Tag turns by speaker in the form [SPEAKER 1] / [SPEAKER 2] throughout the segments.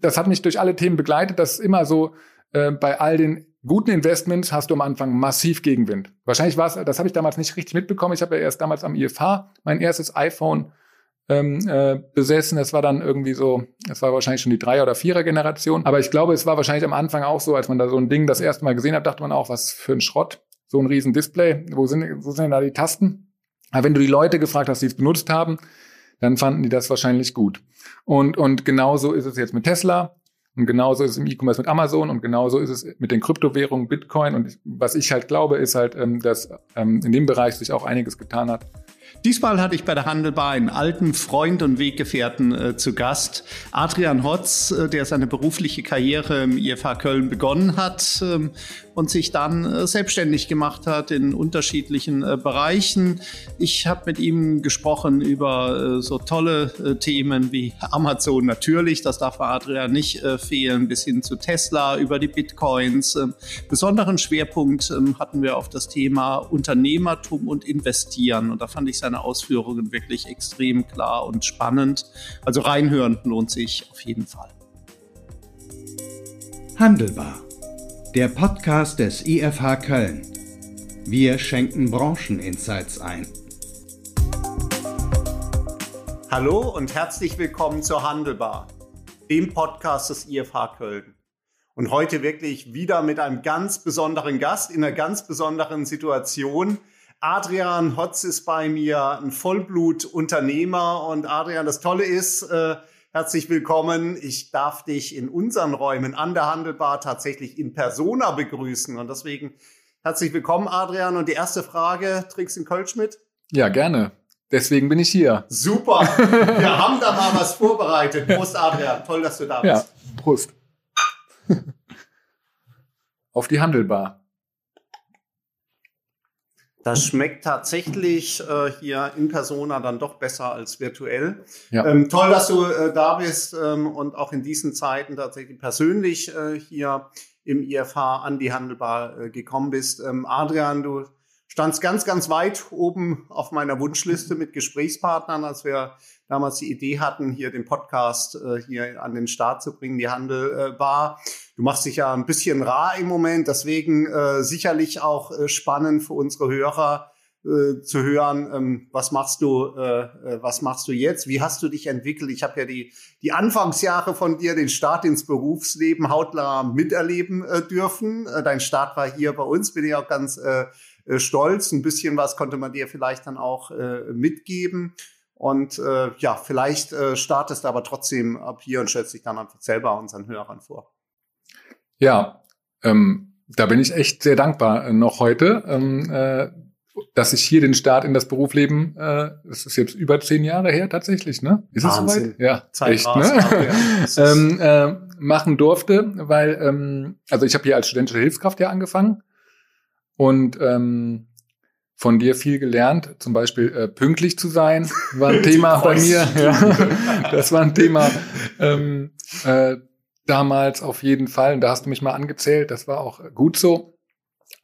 [SPEAKER 1] das hat mich durch alle Themen begleitet, dass immer so äh, bei all den guten Investments hast du am Anfang massiv Gegenwind. Wahrscheinlich war es, das habe ich damals nicht richtig mitbekommen. Ich habe ja erst damals am IFH mein erstes iPhone ähm, äh, besessen. Das war dann irgendwie so, das war wahrscheinlich schon die Dreier- oder Vierer-Generation. Aber ich glaube, es war wahrscheinlich am Anfang auch so, als man da so ein Ding das erste Mal gesehen hat, dachte man auch, was für ein Schrott. So ein riesen Display. Wo sind, wo sind denn da die Tasten? Aber wenn du die Leute gefragt hast, die es benutzt haben, dann fanden die das wahrscheinlich gut. Und, und genauso ist es jetzt mit Tesla. Und genauso ist es im E-Commerce mit Amazon und genauso ist es mit den Kryptowährungen, Bitcoin. Und was ich halt glaube, ist halt, ähm, dass ähm, in dem Bereich sich auch einiges getan hat.
[SPEAKER 2] Diesmal hatte ich bei der Handelbar einen alten Freund und Weggefährten äh, zu Gast, Adrian Hotz, äh, der seine berufliche Karriere im IFH Köln begonnen hat ähm, und sich dann äh, selbstständig gemacht hat in unterschiedlichen äh, Bereichen. Ich habe mit ihm gesprochen über äh, so tolle äh, Themen wie Amazon natürlich, das darf Adrian nicht fehlen, bis hin zu Tesla, über die Bitcoins. Ähm, besonderen Schwerpunkt ähm, hatten wir auf das Thema Unternehmertum und Investieren und da fand ich seine Ausführungen wirklich extrem klar und spannend. Also reinhören lohnt sich auf jeden Fall.
[SPEAKER 3] Handelbar. Der Podcast des IFH Köln. Wir schenken Brancheninsights ein.
[SPEAKER 2] Hallo und herzlich willkommen zur Handelbar, dem Podcast des IFH Köln. Und heute wirklich wieder mit einem ganz besonderen Gast in einer ganz besonderen Situation. Adrian Hotz ist bei mir, ein Vollblutunternehmer. Und Adrian, das Tolle ist, äh, herzlich willkommen. Ich darf dich in unseren Räumen an der Handelbar tatsächlich in Persona begrüßen. Und deswegen herzlich willkommen, Adrian. Und die erste Frage, trinkst du einen Kölsch mit?
[SPEAKER 1] Ja, gerne. Deswegen bin ich hier.
[SPEAKER 2] Super. Wir haben da mal was vorbereitet. Prost, Adrian. Toll, dass du da bist.
[SPEAKER 1] Ja, Prost. Auf die Handelbar.
[SPEAKER 2] Das schmeckt tatsächlich äh, hier in Persona dann doch besser als virtuell.
[SPEAKER 1] Ja.
[SPEAKER 2] Ähm, toll, dass du äh, da bist ähm, und auch in diesen Zeiten tatsächlich persönlich äh, hier im IFH an die Handelbar äh, gekommen bist. Ähm, Adrian, du standst ganz, ganz weit oben auf meiner Wunschliste mit Gesprächspartnern, als wir damals die Idee hatten, hier den Podcast äh, hier an den Start zu bringen, die Handelbar. Du machst dich ja ein bisschen rar im Moment, deswegen äh, sicherlich auch äh, spannend für unsere Hörer äh, zu hören, ähm, was machst du, äh, äh, was machst du jetzt? Wie hast du dich entwickelt? Ich habe ja die die Anfangsjahre von dir, den Start ins Berufsleben hautnah miterleben äh, dürfen. Äh, dein Start war hier bei uns, bin ich auch ganz äh, äh, stolz. Ein bisschen was konnte man dir vielleicht dann auch äh, mitgeben. Und äh, ja, vielleicht äh, startest du aber trotzdem ab hier und stellst dich dann einfach selber unseren Hörern vor.
[SPEAKER 1] Ja, ähm, da bin ich echt sehr dankbar äh, noch heute, ähm, äh, dass ich hier den Start in das Berufsleben, äh, das ist jetzt über zehn Jahre her tatsächlich, ne? Ist es soweit? Ja,
[SPEAKER 2] Zeit
[SPEAKER 1] echt, ne?
[SPEAKER 2] ja.
[SPEAKER 1] ähm, äh, machen durfte, weil, ähm, also ich habe hier als studentische Hilfskraft ja angefangen und ähm, von dir viel gelernt, zum Beispiel äh, pünktlich zu sein, war ein Thema bei mir. Ja, das war ein Thema ähm, äh, damals auf jeden Fall. Und da hast du mich mal angezählt, das war auch gut so.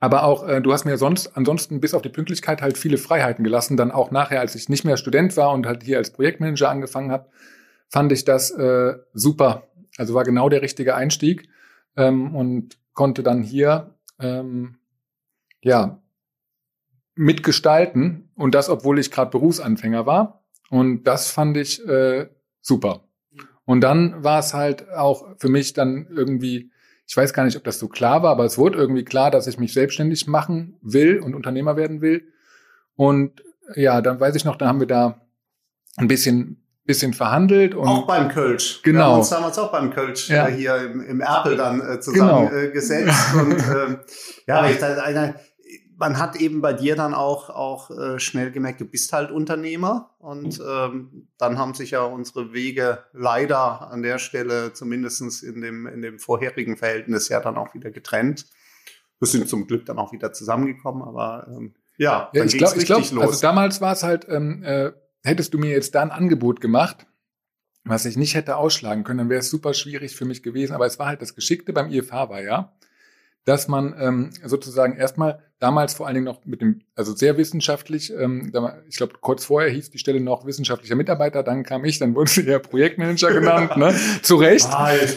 [SPEAKER 1] Aber auch, äh, du hast mir sonst ansonsten bis auf die Pünktlichkeit halt viele Freiheiten gelassen. Dann auch nachher, als ich nicht mehr Student war und halt hier als Projektmanager angefangen habe, fand ich das äh, super. Also war genau der richtige Einstieg ähm, und konnte dann hier ähm, ja, mitgestalten und das, obwohl ich gerade Berufsanfänger war. Und das fand ich äh, super. Und dann war es halt auch für mich dann irgendwie, ich weiß gar nicht, ob das so klar war, aber es wurde irgendwie klar, dass ich mich selbstständig machen will und Unternehmer werden will. Und ja, dann weiß ich noch, da haben wir da ein bisschen bisschen verhandelt und
[SPEAKER 2] auch beim Kölsch.
[SPEAKER 1] Genau.
[SPEAKER 2] Wir haben uns damals auch beim Kölsch
[SPEAKER 1] Ja.
[SPEAKER 2] äh, hier im, im Erpel dann äh, zusammen
[SPEAKER 1] Genau.
[SPEAKER 2] äh, gesetzt. Und ähm, ja, ich, da- eine, man hat eben bei dir dann auch, auch äh, schnell gemerkt, du bist halt Unternehmer. Und ähm, dann haben sich ja unsere Wege leider an der Stelle, zumindestens in dem, in dem vorherigen Verhältnis, ja dann auch wieder getrennt. Wir sind zum Glück dann auch wieder zusammengekommen, aber ähm, ja,
[SPEAKER 1] Ja,
[SPEAKER 2] dann
[SPEAKER 1] ich glaube, ich glaub, also
[SPEAKER 2] los.
[SPEAKER 1] damals war es halt, ähm, äh, hättest du mir jetzt da ein Angebot gemacht, was ich nicht hätte ausschlagen können, dann wäre es super schwierig für mich gewesen. Aber es war halt das Geschickte beim IFH war ja, dass man ähm, sozusagen erstmal damals vor allen Dingen noch mit dem, also sehr wissenschaftlich, ähm, ich glaube, kurz vorher hieß die Stelle noch wissenschaftlicher Mitarbeiter, dann kam ich, dann wurde sie ja Projektmanager genannt, ne? Zu Recht.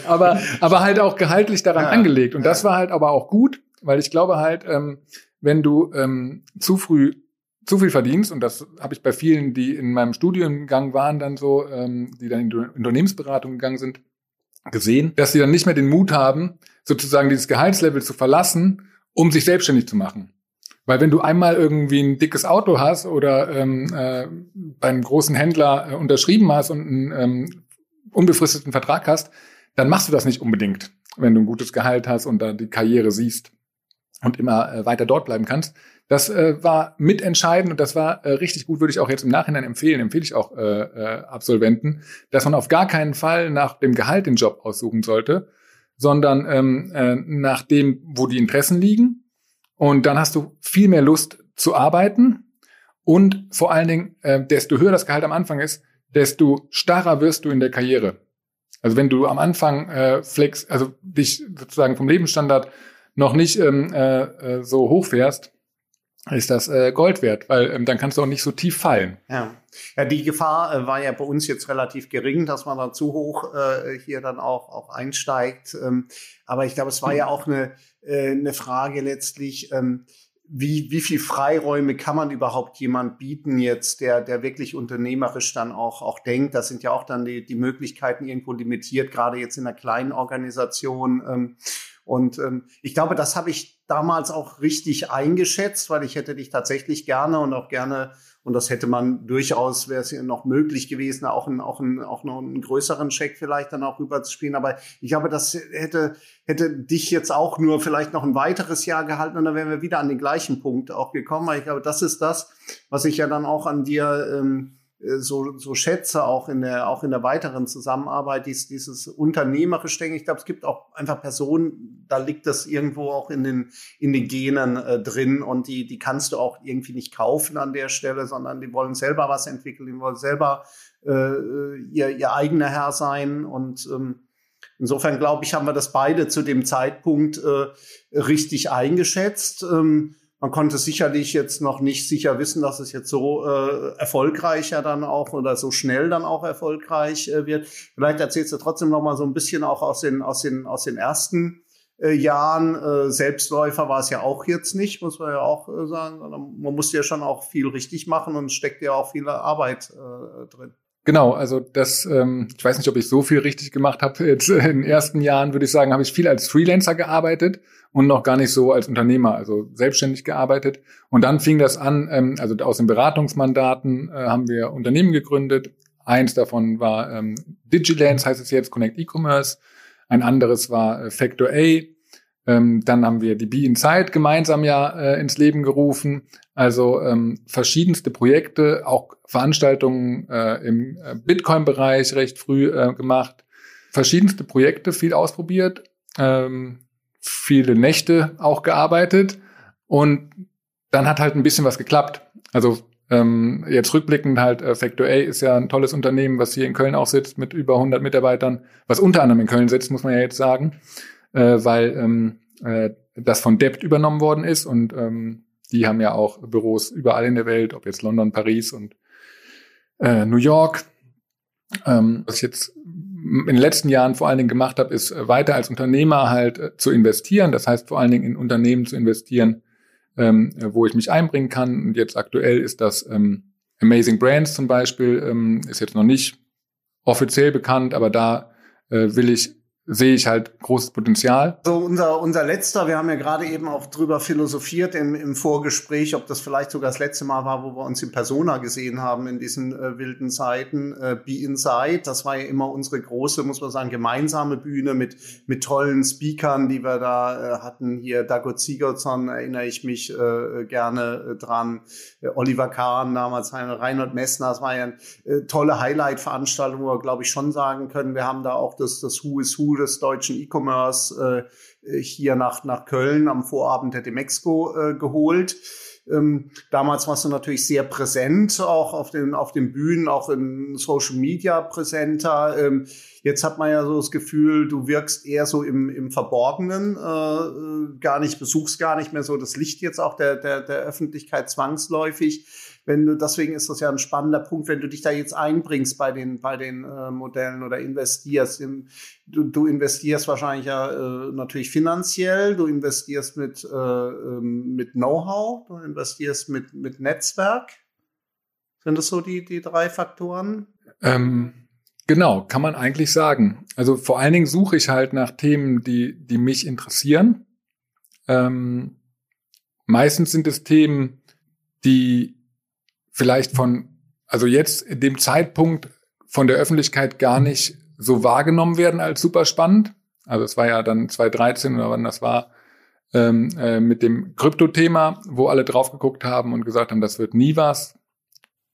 [SPEAKER 1] Aber, aber halt auch gehaltlich daran ja, angelegt. Und ja. das war halt aber auch gut, weil ich glaube halt, ähm, wenn du ähm, zu früh zu viel verdienst, und das habe ich bei vielen, die in meinem Studiengang waren, dann so, ähm, die dann in die Unternehmensberatung gegangen sind, gesehen, dass sie dann nicht mehr den Mut haben, sozusagen dieses Gehaltslevel zu verlassen, um sich selbstständig zu machen. Weil wenn du einmal irgendwie ein dickes Auto hast oder ähm, äh, bei einem großen Händler äh, unterschrieben hast und einen ähm, unbefristeten Vertrag hast, dann machst du das nicht unbedingt, wenn du ein gutes Gehalt hast und da die Karriere siehst und immer äh, weiter dort bleiben kannst. Das äh, war mitentscheidend und das war äh, richtig gut, würde ich auch jetzt im Nachhinein empfehlen, empfehle ich auch äh, äh, Absolventen, dass man auf gar keinen Fall nach dem Gehalt den Job aussuchen sollte, sondern ähm, äh, nach dem, wo die Interessen liegen. Und dann hast du viel mehr Lust zu arbeiten und vor allen Dingen, äh, desto höher das Gehalt am Anfang ist, desto starrer wirst du in der Karriere. Also wenn du am Anfang äh, flex, also dich sozusagen vom Lebensstandard noch nicht ähm, äh, äh so hoch fährst, ist das äh, Gold wert, weil ähm, dann kannst du auch nicht so tief fallen.
[SPEAKER 2] Ja, ja die Gefahr äh, war ja bei uns jetzt relativ gering, dass man da zu hoch äh, hier dann auch, auch einsteigt. Ähm, aber ich glaube, es war ja auch eine, äh, eine Frage letztlich, ähm, wie, wie viel Freiräume kann man überhaupt jemand bieten jetzt, der, der wirklich unternehmerisch dann auch, auch denkt? Das sind ja auch dann die, die Möglichkeiten irgendwo limitiert, gerade jetzt in einer kleinen Organisation. Ähm, und ähm, ich glaube, das habe ich damals auch richtig eingeschätzt, weil ich hätte dich tatsächlich gerne und auch gerne, und das hätte man durchaus, wäre es noch möglich gewesen, auch, ein, auch, ein, auch noch einen größeren Scheck vielleicht dann auch rüberzuspielen. Aber ich glaube, das hätte, hätte dich jetzt auch nur vielleicht noch ein weiteres Jahr gehalten und dann wären wir wieder an den gleichen Punkt auch gekommen. Weil ich glaube, das ist das, was ich ja dann auch an dir ähm, äh, so, so schätze, auch in der, auch in der weiteren Zusammenarbeit, dies, dieses unternehmerische Denken. Ich glaube, es gibt auch einfach Personen, da liegt das irgendwo auch in den, in den Genen äh, drin und die, die kannst du auch irgendwie nicht kaufen an der Stelle, sondern die wollen selber was entwickeln, die wollen selber äh, ihr, ihr eigener Herr sein und ähm, Insofern glaube ich, haben wir das beide zu dem Zeitpunkt äh, richtig eingeschätzt. Ähm, man konnte sicherlich jetzt noch nicht sicher wissen, dass es jetzt so äh, erfolgreicher dann auch oder so schnell dann auch erfolgreich äh, wird. Vielleicht erzählst du trotzdem noch mal so ein bisschen auch aus den aus den aus den ersten äh, Jahren. Äh, Selbstläufer war es ja auch jetzt nicht, muss man ja auch äh, sagen. Man musste ja schon auch viel richtig machen und steckt ja auch viel Arbeit äh, drin.
[SPEAKER 1] Genau, also das, ähm, ich weiß nicht, ob ich so viel richtig gemacht habe. Jetzt in den ersten Jahren würde ich sagen, habe ich viel als Freelancer gearbeitet und noch gar nicht so als Unternehmer, also selbstständig gearbeitet. Und dann fing das an, ähm, also aus den Beratungsmandaten äh, haben wir Unternehmen gegründet. Eins davon war ähm, Digilance, heißt es jetzt, Connect E-Commerce. Ein anderes war äh, Factor A. Ähm, dann haben wir die Be Inside gemeinsam ja äh, ins Leben gerufen. Also ähm, verschiedenste Projekte, auch Veranstaltungen äh, im äh, Bitcoin-Bereich recht früh äh, gemacht. Verschiedenste Projekte, viel ausprobiert, ähm, viele Nächte auch gearbeitet und dann hat halt ein bisschen was geklappt. Also ähm, jetzt rückblickend halt äh, Factor A ist ja ein tolles Unternehmen, was hier in Köln auch sitzt mit über 100 Mitarbeitern, was unter anderem in Köln sitzt, muss man ja jetzt sagen, äh, weil ähm, äh, das von Debt übernommen worden ist und ähm, die haben ja auch Büros überall in der Welt, ob jetzt London, Paris und äh, New York. Ähm, was ich jetzt in den letzten Jahren vor allen Dingen gemacht habe, ist äh, weiter als Unternehmer halt äh, zu investieren. Das heißt vor allen Dingen in Unternehmen zu investieren, ähm, wo ich mich einbringen kann. Und jetzt aktuell ist das ähm, Amazing Brands zum Beispiel, ähm, ist jetzt noch nicht offiziell bekannt, aber da äh, will ich sehe ich halt großes Potenzial.
[SPEAKER 2] So unser, unser letzter, wir haben ja gerade eben auch drüber philosophiert im, im Vorgespräch, ob das vielleicht sogar das letzte Mal war, wo wir uns in Persona gesehen haben in diesen äh, wilden Zeiten. Äh, Be Inside, das war ja immer unsere große, muss man sagen, gemeinsame Bühne mit, mit tollen Speakern, die wir da äh, hatten. Hier Dago Sigurdsson erinnere ich mich äh, gerne äh, dran. Äh, Oliver Kahn damals, Reinhold Messner, das war ja eine äh, tolle Highlight-Veranstaltung, wo wir, glaube ich, schon sagen können, wir haben da auch das, das Who is Who des deutschen E-Commerce äh, hier nach, nach Köln am Vorabend der Demexco äh, geholt. Ähm, damals warst du natürlich sehr präsent, auch auf den, auf den Bühnen, auch in Social Media präsenter. Ähm, jetzt hat man ja so das Gefühl, du wirkst eher so im, im Verborgenen, äh, äh gar nicht, besuchst gar nicht mehr so das Licht jetzt auch der, der, der Öffentlichkeit zwangsläufig wenn du, deswegen ist das ja ein spannender Punkt, wenn du dich da jetzt einbringst bei den, bei den äh, Modellen oder investierst. Im, du, du investierst wahrscheinlich ja äh, natürlich finanziell, du investierst mit, äh, ähm, mit Know-how, du investierst mit, mit Netzwerk. Sind das so die, die drei Faktoren?
[SPEAKER 1] Ähm, genau, kann man eigentlich sagen. Also vor allen Dingen suche ich halt nach Themen, die, die mich interessieren. Ähm, meistens sind es Themen, die vielleicht von, also jetzt in dem Zeitpunkt von der Öffentlichkeit gar nicht so wahrgenommen werden als super spannend. Also es war ja dann 2013 oder wann das war, ähm, äh, mit dem Krypto-Thema, wo alle drauf geguckt haben und gesagt haben, das wird nie was.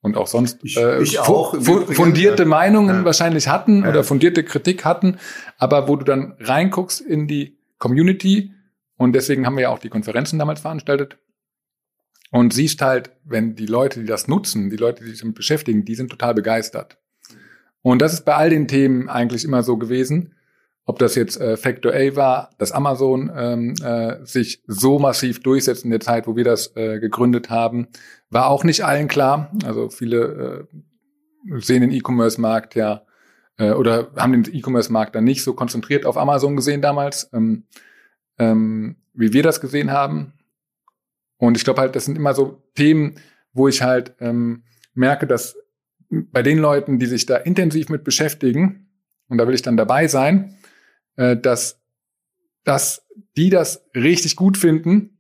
[SPEAKER 1] Und auch sonst
[SPEAKER 2] ich, äh, ich auch,
[SPEAKER 1] fundierte Meinungen ja. wahrscheinlich hatten ja. oder fundierte Kritik hatten, aber wo du dann reinguckst in die Community und deswegen haben wir ja auch die Konferenzen damals veranstaltet, und siehst halt, wenn die Leute, die das nutzen, die Leute, die sich damit beschäftigen, die sind total begeistert. Und das ist bei all den Themen eigentlich immer so gewesen. Ob das jetzt äh, Factor A war, dass Amazon ähm, äh, sich so massiv durchsetzt in der Zeit, wo wir das äh, gegründet haben, war auch nicht allen klar. Also viele äh, sehen den E-Commerce-Markt ja äh, oder haben den E-Commerce-Markt dann nicht so konzentriert auf Amazon gesehen damals, ähm, ähm, wie wir das gesehen haben. Und ich glaube halt, das sind immer so Themen, wo ich halt ähm, merke, dass bei den Leuten, die sich da intensiv mit beschäftigen, und da will ich dann dabei sein, äh, dass, dass die das richtig gut finden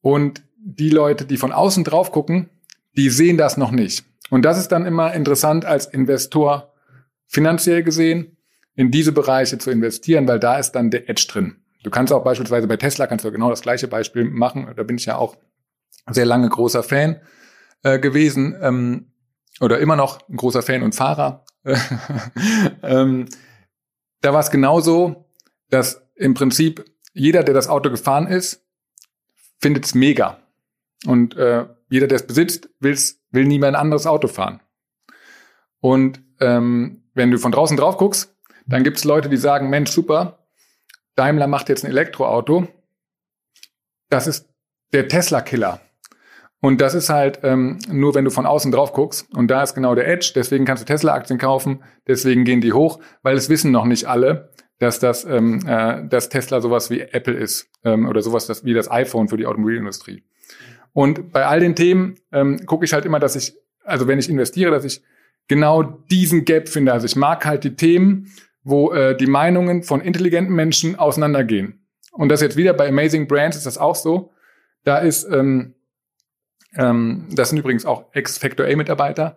[SPEAKER 1] und die Leute, die von außen drauf gucken, die sehen das noch nicht. Und das ist dann immer interessant als Investor finanziell gesehen, in diese Bereiche zu investieren, weil da ist dann der Edge drin. Du kannst auch beispielsweise bei Tesla kannst du genau das gleiche Beispiel machen. Da bin ich ja auch sehr lange großer Fan äh, gewesen ähm, oder immer noch ein großer Fan und Fahrer. ähm, da war es genauso, dass im Prinzip jeder, der das Auto gefahren ist, findet es mega. Und äh, jeder, der es besitzt, will's, will nie mehr ein anderes Auto fahren. Und ähm, wenn du von draußen drauf guckst, dann gibt es Leute, die sagen, Mensch, super, Daimler macht jetzt ein Elektroauto. Das ist der Tesla-Killer. Und das ist halt ähm, nur, wenn du von außen drauf guckst. Und da ist genau der Edge. Deswegen kannst du Tesla-Aktien kaufen. Deswegen gehen die hoch, weil es wissen noch nicht alle, dass das, ähm, äh, dass Tesla sowas wie Apple ist ähm, oder sowas das, wie das iPhone für die Automobilindustrie. Und bei all den Themen ähm, gucke ich halt immer, dass ich, also wenn ich investiere, dass ich genau diesen Gap finde. Also ich mag halt die Themen, wo äh, die Meinungen von intelligenten Menschen auseinandergehen. Und das jetzt wieder bei Amazing Brands ist das auch so. Da ist, ähm, ähm, das sind übrigens auch Ex-Factor A-Mitarbeiter,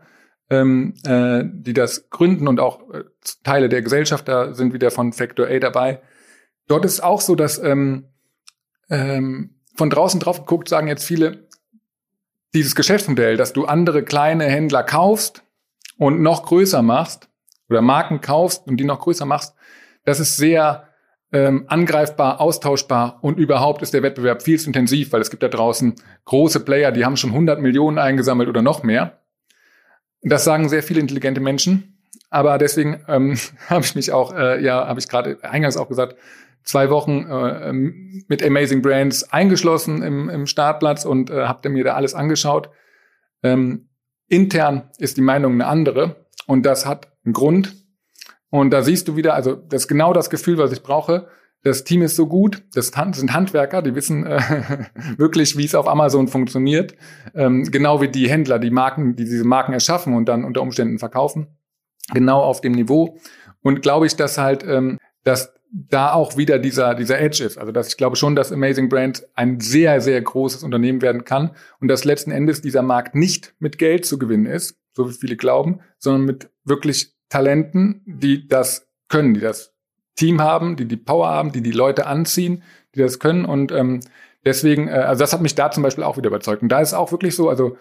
[SPEAKER 1] ähm, äh, die das gründen und auch äh, Teile der Gesellschaft da sind wieder von Factor A dabei. Dort ist es auch so, dass ähm, ähm, von draußen drauf geguckt, sagen jetzt viele, dieses Geschäftsmodell, dass du andere kleine Händler kaufst und noch größer machst, oder Marken kaufst und die noch größer machst, das ist sehr ähm, angreifbar, austauschbar und überhaupt ist der Wettbewerb viel zu intensiv, weil es gibt da draußen große Player, die haben schon 100 Millionen eingesammelt oder noch mehr. Das sagen sehr viele intelligente Menschen, aber deswegen ähm, habe ich mich auch, äh, ja, habe ich gerade eingangs auch gesagt, zwei Wochen äh, mit Amazing Brands eingeschlossen im, im Startplatz und äh, habe mir da alles angeschaut. Ähm, intern ist die Meinung eine andere und das hat einen Grund. Und da siehst du wieder, also das ist genau das Gefühl, was ich brauche. Das Team ist so gut, das sind Handwerker, die wissen äh, wirklich, wie es auf Amazon funktioniert. Ähm, genau wie die Händler, die Marken, die diese Marken erschaffen und dann unter Umständen verkaufen. Genau auf dem Niveau. Und glaube ich, dass halt, ähm, dass da auch wieder dieser, dieser Edge ist. Also dass ich glaube schon, dass Amazing Brand ein sehr, sehr großes Unternehmen werden kann und dass letzten Endes dieser Markt nicht mit Geld zu gewinnen ist, so wie viele glauben, sondern mit wirklich Talenten, die das können, die das Team haben, die die Power haben, die die Leute anziehen, die das können. Und ähm, deswegen, äh, also das hat mich da zum Beispiel auch wieder überzeugt. Und da ist auch wirklich so, also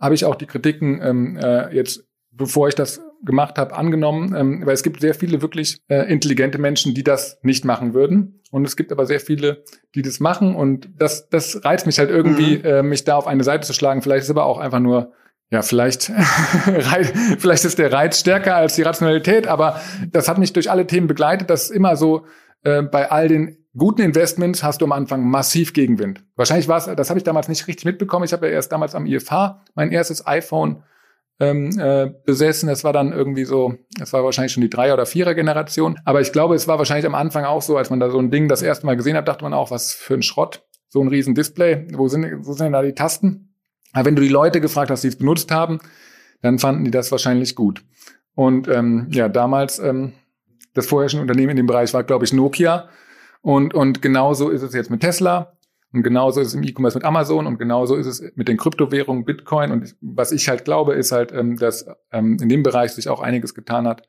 [SPEAKER 1] habe ich auch die Kritiken ähm, äh, jetzt, bevor ich das gemacht habe, angenommen, ähm, weil es gibt sehr viele wirklich äh, intelligente Menschen, die das nicht machen würden. Und es gibt aber sehr viele, die das machen. Und das, das reizt mich halt irgendwie, mhm. äh, mich da auf eine Seite zu schlagen. Vielleicht ist aber auch einfach nur, ja, vielleicht, vielleicht ist der Reiz stärker als die Rationalität, aber das hat mich durch alle Themen begleitet, dass immer so äh, bei all den guten Investments hast du am Anfang massiv Gegenwind. Wahrscheinlich war es, das habe ich damals nicht richtig mitbekommen. Ich habe ja erst damals am IFH mein erstes iPhone ähm, äh, besessen. Es war dann irgendwie so, es war wahrscheinlich schon die Dreier- oder Vierer-Generation. Aber ich glaube, es war wahrscheinlich am Anfang auch so, als man da so ein Ding das erste Mal gesehen hat, dachte man auch, was für ein Schrott. So ein riesen Display. Wo sind, wo sind denn da die Tasten? Aber wenn du die Leute gefragt hast, die es benutzt haben, dann fanden die das wahrscheinlich gut. Und ähm, ja, damals ähm, das vorherrschende Unternehmen in dem Bereich war, glaube ich, Nokia. Und, und genauso ist es jetzt mit Tesla. Und genauso ist es im E-Commerce mit Amazon und genauso ist es mit den Kryptowährungen, Bitcoin. Und was ich halt glaube, ist halt, ähm, dass ähm, in dem Bereich sich auch einiges getan hat.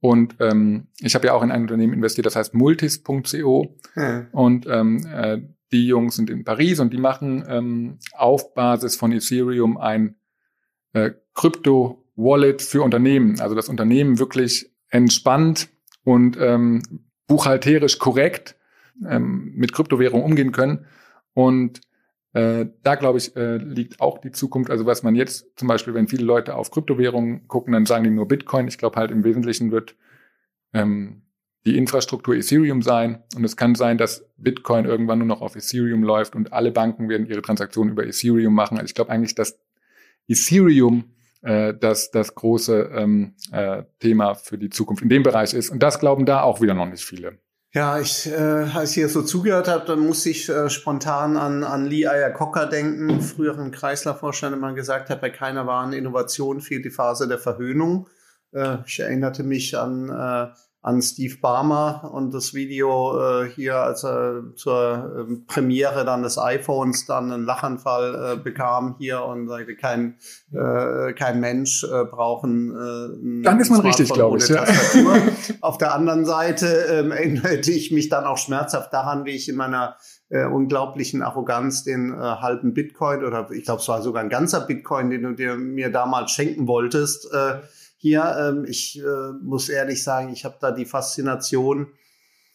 [SPEAKER 1] Und ähm, ich habe ja auch in ein Unternehmen investiert, das heißt multis.co. Ja. Und äh, die Jungs sind in Paris und die machen ähm, auf Basis von Ethereum ein äh, Krypto-Wallet für Unternehmen. Also das Unternehmen wirklich entspannt und ähm, buchhalterisch korrekt ähm, mit Kryptowährungen umgehen können. Und äh, da, glaube ich, äh, liegt auch die Zukunft. Also was man jetzt zum Beispiel, wenn viele Leute auf Kryptowährungen gucken, dann sagen die nur Bitcoin. Ich glaube halt im Wesentlichen wird ähm, die Infrastruktur Ethereum sein. Und es kann sein, dass Bitcoin irgendwann nur noch auf Ethereum läuft und alle Banken werden ihre Transaktionen über Ethereum machen. Also ich glaube eigentlich, dass Ethereum äh, das, das große ähm, äh, Thema für die Zukunft in dem Bereich ist. Und das glauben da auch wieder noch nicht viele.
[SPEAKER 2] Ja, ich, äh, als ich hier so zugehört habe, dann musste ich äh, spontan an, an Lee Iacocca denken, früheren Chrysler-Vorstand, der mal gesagt hat, bei keiner wahren Innovation fehlt die Phase der Verhöhnung. Äh, ich erinnerte mich an äh, an Steve Barmer und das Video äh, hier, als er zur äh, Premiere dann des iPhones dann einen Lachanfall äh, bekam hier und sagte, kein, äh, kein Mensch äh, brauchen.
[SPEAKER 1] Äh, dann ist man richtig, glaube ich. Ja.
[SPEAKER 2] Auf der anderen Seite ähm, erinnerte ich mich dann auch schmerzhaft daran, wie ich in meiner äh, unglaublichen Arroganz den äh, halben Bitcoin oder ich glaube, es war sogar ein ganzer Bitcoin, den du dir mir damals schenken wolltest, äh, hier. Ähm, ich äh, muss ehrlich sagen, ich habe da die Faszination,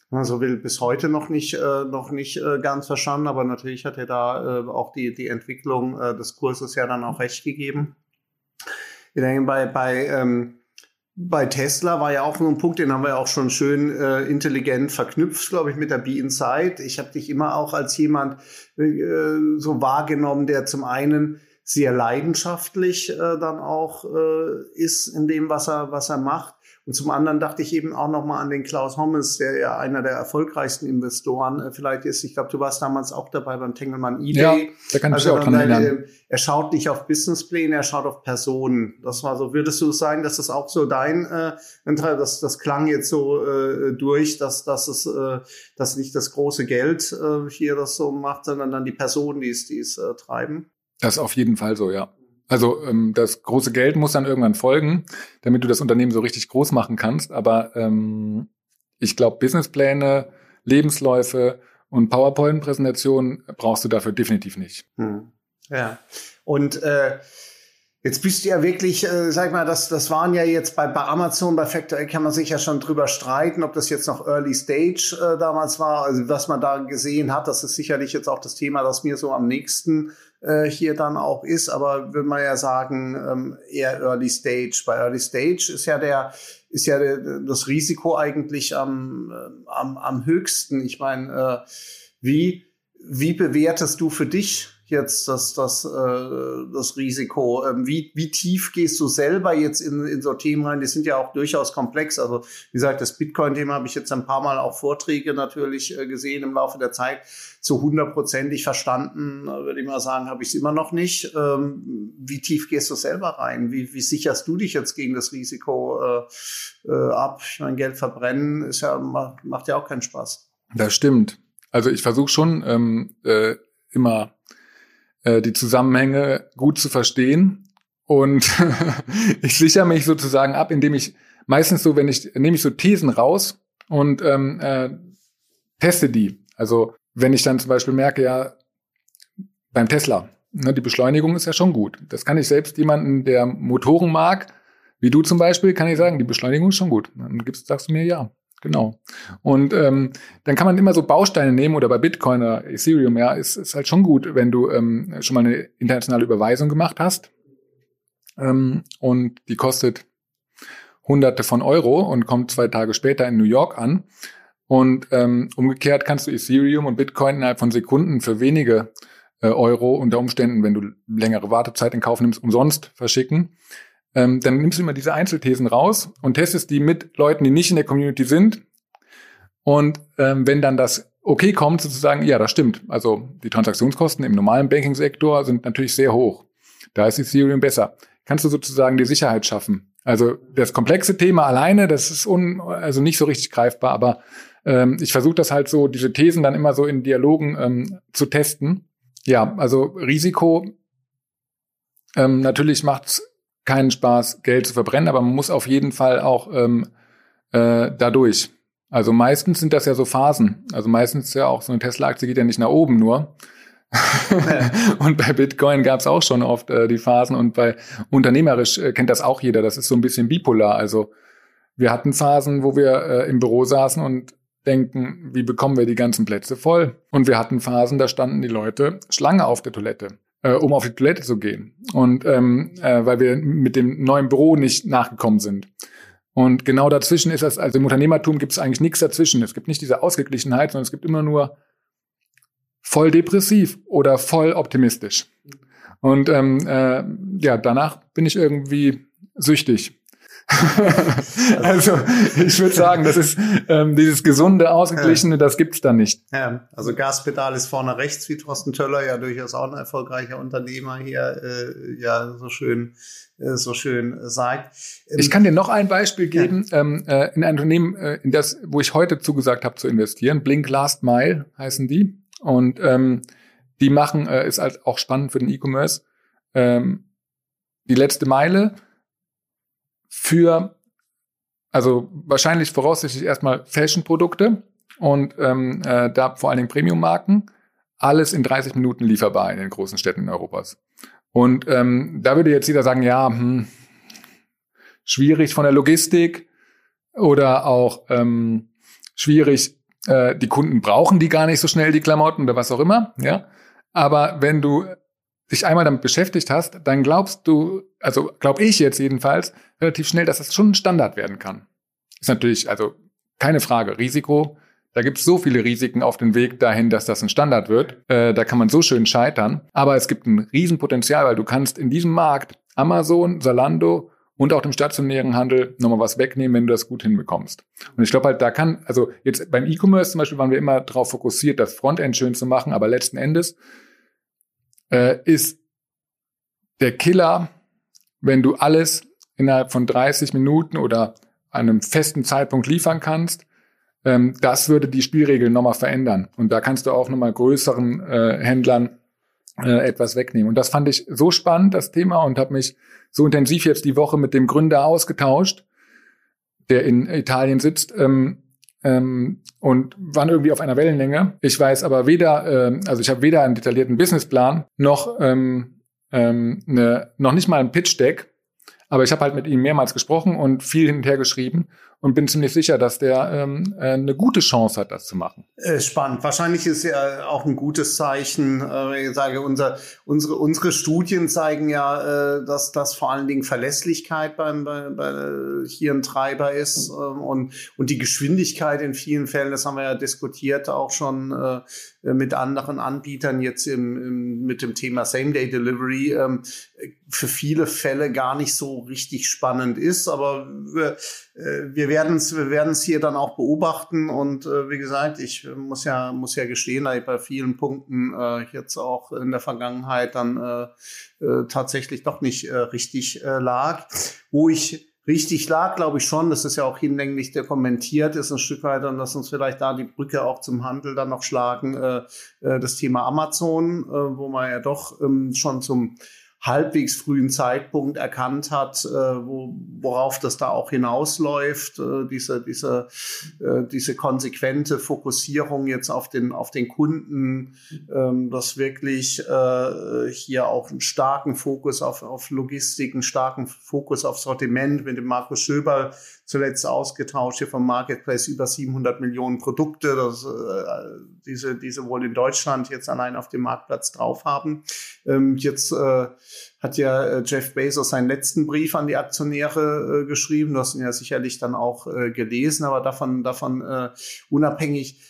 [SPEAKER 2] wenn man so will, bis heute noch nicht, äh, noch nicht äh, ganz verstanden, aber natürlich hat er da äh, auch die, die Entwicklung äh, des Kurses ja dann auch recht gegeben. Ich denke, bei, bei, ähm, bei Tesla war ja auch so ein Punkt, den haben wir ja auch schon schön äh, intelligent verknüpft, glaube ich, mit der Be Inside. Ich habe dich immer auch als jemand äh, so wahrgenommen, der zum einen sehr leidenschaftlich äh, dann auch äh, ist in dem, was er, was er macht. Und zum anderen dachte ich eben auch nochmal an den Klaus Hommes, der ja einer der erfolgreichsten Investoren äh, vielleicht ist. Ich glaube, du warst damals auch dabei beim Tengelmann eBay. Ja,
[SPEAKER 1] da kann ich also, auch dran erinnern. Äh,
[SPEAKER 2] er schaut nicht auf Businesspläne, er schaut auf Personen. Das war so. Würdest du sagen, dass das auch so dein äh, das, das klang jetzt so äh, durch, dass, dass es äh, dass nicht das große Geld äh, hier das so macht, sondern dann die Personen, die es, die es äh, treiben?
[SPEAKER 1] Das ist auf jeden Fall so, ja. Also ähm, das große Geld muss dann irgendwann folgen, damit du das Unternehmen so richtig groß machen kannst. Aber ähm, ich glaube, Businesspläne, Lebensläufe und PowerPoint-Präsentationen brauchst du dafür definitiv nicht. Hm.
[SPEAKER 2] Ja. Und äh, Jetzt bist du ja wirklich, äh, sag mal, das, das waren ja jetzt bei, bei Amazon, bei Factor kann man sich ja schon drüber streiten, ob das jetzt noch Early Stage äh, damals war. Also was man da gesehen hat, das ist sicherlich jetzt auch das Thema, das mir so am nächsten äh, hier dann auch ist, aber würde man ja sagen, ähm, eher Early Stage. Bei Early Stage ist ja der, ist ja der, das Risiko eigentlich am, äh, am, am höchsten. Ich meine, äh, wie, wie bewertest du für dich jetzt das, das, äh, das Risiko? Ähm, wie, wie tief gehst du selber jetzt in, in so Themen rein? Die sind ja auch durchaus komplex. Also wie gesagt, das Bitcoin-Thema habe ich jetzt ein paar Mal auch Vorträge natürlich äh, gesehen im Laufe der Zeit. So hundertprozentig verstanden, äh, würde ich mal sagen, habe ich es immer noch nicht. Ähm, wie tief gehst du selber rein? Wie, wie sicherst du dich jetzt gegen das Risiko äh, äh, ab? Ich meine, Geld verbrennen ist ja, macht ja auch keinen Spaß.
[SPEAKER 1] Das stimmt. Also ich versuche schon ähm, äh, immer äh, die Zusammenhänge gut zu verstehen. Und ich sichere mich sozusagen ab, indem ich meistens so, wenn ich, nehme ich so Thesen raus und ähm, äh, teste die. Also wenn ich dann zum Beispiel merke, ja, beim Tesla, ne, die Beschleunigung ist ja schon gut. Das kann ich selbst jemanden, der Motoren mag, Wie du zum Beispiel, kann ich sagen, die Beschleunigung ist schon gut. Dann gibst, sagst du mir ja. Genau. Und ähm, dann kann man immer so Bausteine nehmen oder bei Bitcoin oder Ethereum, ja, ist, ist halt schon gut, wenn du ähm, schon mal eine internationale Überweisung gemacht hast. Ähm, und die kostet Hunderte von Euro und kommt zwei Tage später in New York an. Und ähm, umgekehrt kannst du Ethereum und Bitcoin innerhalb von Sekunden für wenige äh, Euro unter Umständen, wenn du längere Wartezeit in Kauf nimmst, umsonst verschicken ähm, dann nimmst du immer diese Einzelthesen raus und testest die mit Leuten, die nicht in der Community sind. Und ähm, wenn dann das okay kommt, sozusagen, ja, das stimmt. Also die Transaktionskosten im normalen Banking-Sektor sind natürlich sehr hoch. Da ist Ethereum besser. Kannst du sozusagen die Sicherheit schaffen. Also das komplexe Thema alleine, das ist un, also nicht so richtig greifbar, aber ähm, ich versuche das halt so, diese Thesen dann immer so in Dialogen ähm, zu testen. Ja, also Risiko, ähm, natürlich macht's keinen Spaß, Geld zu verbrennen, aber man muss auf jeden Fall auch ähm, äh, dadurch. Also meistens sind das ja so Phasen. Also meistens ist ja auch so eine Tesla-Aktie geht ja nicht nach oben nur. und bei Bitcoin gab es auch schon oft äh, die Phasen und bei unternehmerisch äh, kennt das auch jeder. Das ist so ein bisschen bipolar. Also wir hatten Phasen, wo wir äh, im Büro saßen und denken, wie bekommen wir die ganzen Plätze voll? Und wir hatten Phasen, da standen die Leute Schlange auf der Toilette äh, um auf die Toilette zu gehen. Und ähm, äh, weil wir mit dem neuen Büro nicht nachgekommen sind. Und genau dazwischen ist das, also im Unternehmertum gibt es eigentlich nichts dazwischen. Es gibt nicht diese Ausgeglichenheit, sondern es gibt immer nur voll depressiv oder voll optimistisch. Und ähm, äh, ja, danach bin ich irgendwie süchtig. also ich würde sagen, das ist ähm, dieses gesunde, ausgeglichene, das gibt's da nicht.
[SPEAKER 2] Ja, also Gaspedal ist vorne rechts, wie Thorsten Töller, ja durchaus auch ein erfolgreicher Unternehmer hier, äh, ja so schön äh, so schön sagt.
[SPEAKER 1] Ich kann dir noch ein Beispiel geben ja. ähm, äh, in ein Unternehmen, äh, in das, wo ich heute zugesagt habe zu investieren. Blink Last Mile heißen die und ähm, die machen äh, ist halt auch spannend für den E-Commerce. Ähm, die letzte Meile für, also wahrscheinlich voraussichtlich erstmal Fashion-Produkte und ähm, äh, da vor allen Dingen Premium-Marken, alles in 30 Minuten lieferbar in den großen Städten Europas. Und ähm, da würde jetzt jeder sagen, ja, hm, schwierig von der Logistik oder auch ähm, schwierig, äh, die Kunden brauchen die gar nicht so schnell, die Klamotten oder was auch immer, ja. Aber wenn du dich einmal damit beschäftigt hast, dann glaubst du, also glaube ich jetzt jedenfalls, relativ schnell, dass das schon ein Standard werden kann. Ist natürlich, also keine Frage, Risiko. Da gibt es so viele Risiken auf dem Weg dahin, dass das ein Standard wird. Äh, da kann man so schön scheitern. Aber es gibt ein Riesenpotenzial, weil du kannst in diesem Markt Amazon, Zalando und auch dem stationären Handel nochmal was wegnehmen, wenn du das gut hinbekommst. Und ich glaube halt, da kann, also jetzt beim E-Commerce zum Beispiel waren wir immer darauf fokussiert, das Frontend schön zu machen, aber letzten Endes äh, ist der Killer, wenn du alles innerhalb von 30 Minuten oder einem festen Zeitpunkt liefern kannst. Ähm, das würde die Spielregeln nochmal verändern. Und da kannst du auch nochmal größeren äh, Händlern äh, etwas wegnehmen. Und das fand ich so spannend, das Thema, und habe mich so intensiv jetzt die Woche mit dem Gründer ausgetauscht, der in Italien sitzt. Ähm, ähm, und waren irgendwie auf einer Wellenlänge. Ich weiß aber weder, äh, also ich habe weder einen detaillierten Businessplan noch ähm, ähm, ne, noch nicht mal ein Pitch Deck, aber ich habe halt mit ihm mehrmals gesprochen und viel hin und her geschrieben und bin ziemlich sicher, dass der ähm, äh, eine gute Chance hat, das zu machen.
[SPEAKER 2] Äh, spannend. Wahrscheinlich ist ja auch ein gutes Zeichen. Äh, ich sage, unser, unsere, unsere Studien zeigen ja, äh, dass das vor allen Dingen Verlässlichkeit beim, bei, bei, hier ein Treiber ist äh, und, und die Geschwindigkeit in vielen Fällen, das haben wir ja diskutiert auch schon äh, mit anderen Anbietern jetzt im, im, mit dem Thema Same-Day-Delivery ähm, für viele Fälle gar nicht so richtig spannend ist. Aber wir, äh, wir werden es wir werden's hier dann auch beobachten. Und äh, wie gesagt, ich muss ja, muss ja gestehen, dass ich bei vielen Punkten äh, jetzt auch in der Vergangenheit dann äh, äh, tatsächlich doch nicht äh, richtig äh, lag. Wo ich richtig lag, glaube ich schon. Das ist ja auch hinlänglich der kommentiert ist ein Stück weit und lass uns vielleicht da die Brücke auch zum Handel dann noch schlagen. Äh, äh, das Thema Amazon, äh, wo man ja doch ähm, schon zum halbwegs frühen Zeitpunkt erkannt hat, äh, wo, worauf das da auch hinausläuft, äh, diese, diese, äh, diese konsequente Fokussierung jetzt auf den, auf den Kunden, ähm, das wirklich äh, hier auch einen starken Fokus auf, auf Logistik, einen starken Fokus auf Sortiment mit dem Markus Schöberl zuletzt ausgetauscht hier vom Marketplace über 700 Millionen Produkte, das, äh, diese, diese wohl in Deutschland jetzt allein auf dem Marktplatz drauf haben. Ähm, jetzt äh, hat ja äh, Jeff Bezos seinen letzten Brief an die Aktionäre äh, geschrieben. Du hast ihn ja sicherlich dann auch äh, gelesen, aber davon, davon äh, unabhängig.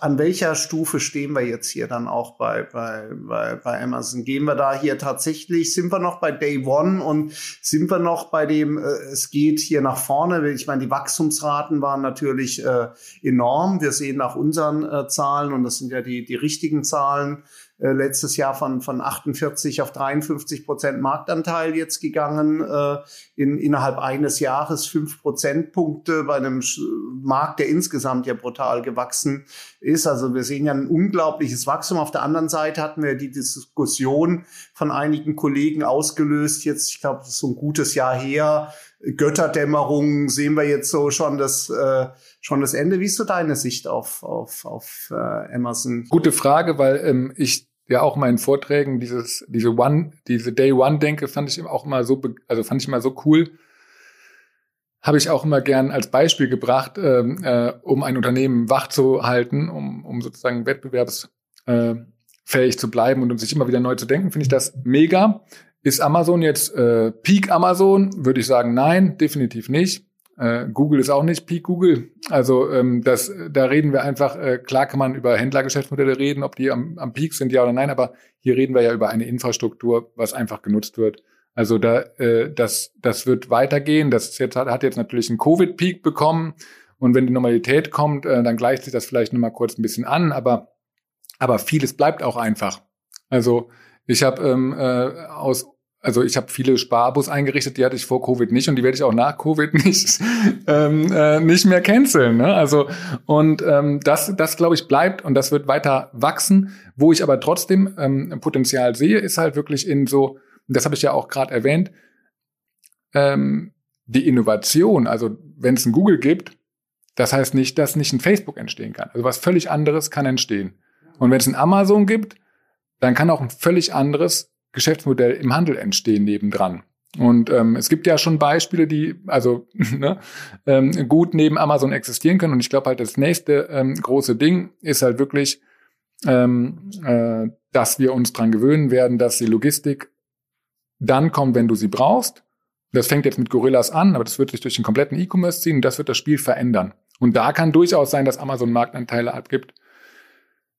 [SPEAKER 2] An welcher Stufe stehen wir jetzt hier dann auch bei, bei, bei, bei Amazon? Gehen wir da hier tatsächlich, sind wir noch bei Day One und sind wir noch bei dem, äh, es geht hier nach vorne? Ich meine, die Wachstumsraten waren natürlich äh, enorm. Wir sehen nach unseren äh, Zahlen, und das sind ja die, die richtigen Zahlen, äh, letztes Jahr von, von 48 auf 53 Prozent Marktanteil jetzt gegangen, äh, in, innerhalb eines Jahres fünf Prozentpunkte bei einem Markt, der insgesamt ja brutal gewachsen ist. Also wir sehen ja ein unglaubliches Wachstum. Auf der anderen Seite hatten wir die Diskussion von einigen Kollegen ausgelöst. Jetzt, ich glaube, das ist so ein gutes Jahr her. Götterdämmerung sehen wir jetzt so schon das, äh, schon das Ende. Wie ist so deine Sicht auf, auf, auf äh, Amazon?
[SPEAKER 1] Gute Frage, weil ähm, ich ja auch in Vorträgen dieses, diese One, diese Day One Denke fand ich auch immer so, also fand ich immer so cool. Habe ich auch immer gern als Beispiel gebracht, ähm, äh, um ein Unternehmen wach zu halten, um, um sozusagen wettbewerbsfähig äh, zu bleiben und um sich immer wieder neu zu denken, finde ich das mega. Ist Amazon jetzt äh, Peak Amazon? Würde ich sagen, nein, definitiv nicht. Äh, Google ist auch nicht Peak Google. Also ähm, das, da reden wir einfach, äh, klar kann man über Händlergeschäftsmodelle reden, ob die am, am Peak sind, ja oder nein, aber hier reden wir ja über eine Infrastruktur, was einfach genutzt wird. Also da, äh, das, das wird weitergehen. Das jetzt, hat jetzt natürlich einen Covid-Peak bekommen. Und wenn die Normalität kommt, äh, dann gleicht sich das vielleicht nochmal kurz ein bisschen an, aber, aber vieles bleibt auch einfach. Also ich habe ähm, äh, aus also ich habe viele Sparbus eingerichtet, die hatte ich vor Covid nicht und die werde ich auch nach Covid nicht, ähm, äh, nicht mehr canceln. Ne? Also und ähm, das, das glaube ich bleibt und das wird weiter wachsen. Wo ich aber trotzdem ähm, Potenzial sehe, ist halt wirklich in so, das habe ich ja auch gerade erwähnt, ähm, die Innovation. Also wenn es ein Google gibt, das heißt nicht, dass nicht ein Facebook entstehen kann. Also was völlig anderes kann entstehen. Und wenn es ein Amazon gibt, dann kann auch ein völlig anderes Geschäftsmodell im Handel entstehen nebendran. Und ähm, es gibt ja schon Beispiele, die also ne, ähm, gut neben Amazon existieren können. Und ich glaube halt, das nächste ähm, große Ding ist halt wirklich, ähm, äh, dass wir uns dran gewöhnen werden, dass die Logistik dann kommt, wenn du sie brauchst. Das fängt jetzt mit Gorillas an, aber das wird sich durch den kompletten E-Commerce ziehen und das wird das Spiel verändern. Und da kann durchaus sein, dass Amazon Marktanteile abgibt.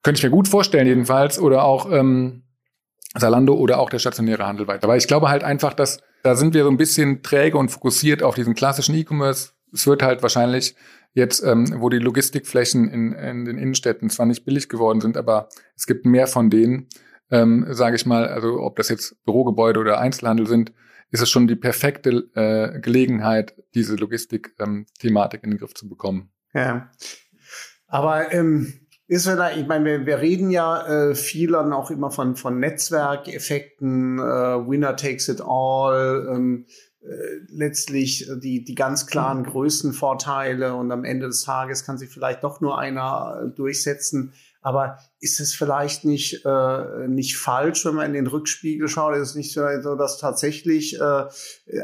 [SPEAKER 1] Könnte ich mir gut vorstellen jedenfalls. Oder auch ähm, Salando oder auch der stationäre Handel weiter. Weil ich glaube halt einfach, dass da sind wir so ein bisschen träge und fokussiert auf diesen klassischen E-Commerce. Es wird halt wahrscheinlich jetzt, ähm, wo die Logistikflächen in, in den Innenstädten zwar nicht billig geworden sind, aber es gibt mehr von denen, ähm, sage ich mal, also ob das jetzt Bürogebäude oder Einzelhandel sind, ist es schon die perfekte äh, Gelegenheit, diese Logistik-Thematik ähm, in den Griff zu bekommen.
[SPEAKER 2] Ja. Aber ähm, ist da, ich meine, wir, wir reden ja äh, viel dann auch immer von, von Netzwerkeffekten, äh, Winner takes it all, ähm, äh, letztlich äh, die, die ganz klaren Größenvorteile und am Ende des Tages kann sich vielleicht doch nur einer äh, durchsetzen. Aber ist es vielleicht nicht, äh, nicht falsch, wenn man in den Rückspiegel schaut? Ist es nicht so, dass tatsächlich äh,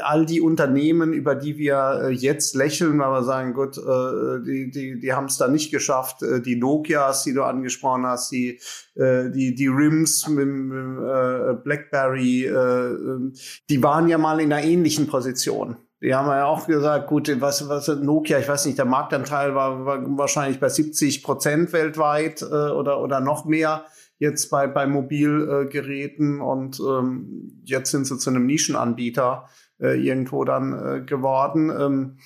[SPEAKER 2] all die Unternehmen, über die wir äh, jetzt lächeln, weil wir sagen, gut, äh, die, die, die haben es da nicht geschafft, äh, die Nokias, die du angesprochen hast, die, äh, die, die Rims mit, mit äh, BlackBerry, äh, ähm, die waren ja mal in einer ähnlichen Position. Die haben ja auch gesagt, gut, was, was Nokia, ich weiß nicht, der Marktanteil war, war wahrscheinlich bei 70 Prozent weltweit äh, oder, oder noch mehr jetzt bei, bei Mobilgeräten äh, und ähm, jetzt sind sie zu einem Nischenanbieter äh, irgendwo dann äh, geworden. Ähm,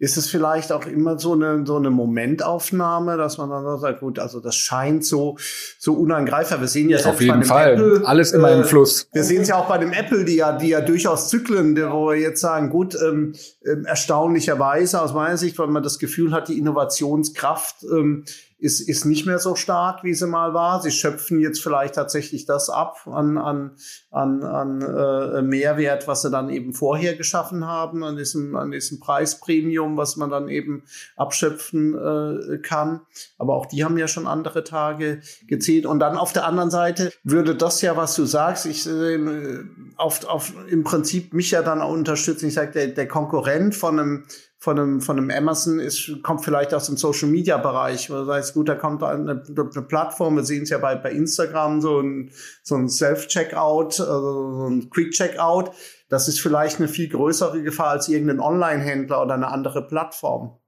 [SPEAKER 2] ist es vielleicht auch immer so eine, so eine Momentaufnahme, dass man dann sagt, gut, also das scheint so, so unangreifbar. Wir sehen ja
[SPEAKER 1] Auf jeden Fall. Apple, Alles immer äh, im Fluss.
[SPEAKER 2] Wir sehen es ja auch bei dem Apple, die ja, die ja durchaus zyklen, wo wir jetzt sagen, gut, ähm, äh, erstaunlicherweise aus meiner Sicht, weil man das Gefühl hat, die Innovationskraft ähm, ist, ist nicht mehr so stark, wie sie mal war. Sie schöpfen jetzt vielleicht tatsächlich das ab an, an, an, an äh, Mehrwert, was sie dann eben vorher geschaffen haben, an diesem, an diesem Preispremium, was man dann eben abschöpfen äh, kann. Aber auch die haben ja schon andere Tage gezählt. Und dann auf der anderen Seite würde das ja, was du sagst, ich äh, auf, auf im Prinzip mich ja dann auch unterstützen. Ich sage, der, der Konkurrent von einem von einem, von einem Amazon ist, kommt vielleicht aus dem Social Media Bereich. Das heißt, gut, da kommt eine, eine Plattform. Wir sehen es ja bei, bei Instagram, so ein, so ein Self-Checkout, also so ein Quick-Checkout. Das ist vielleicht eine viel größere Gefahr als irgendein Online-Händler oder eine andere Plattform.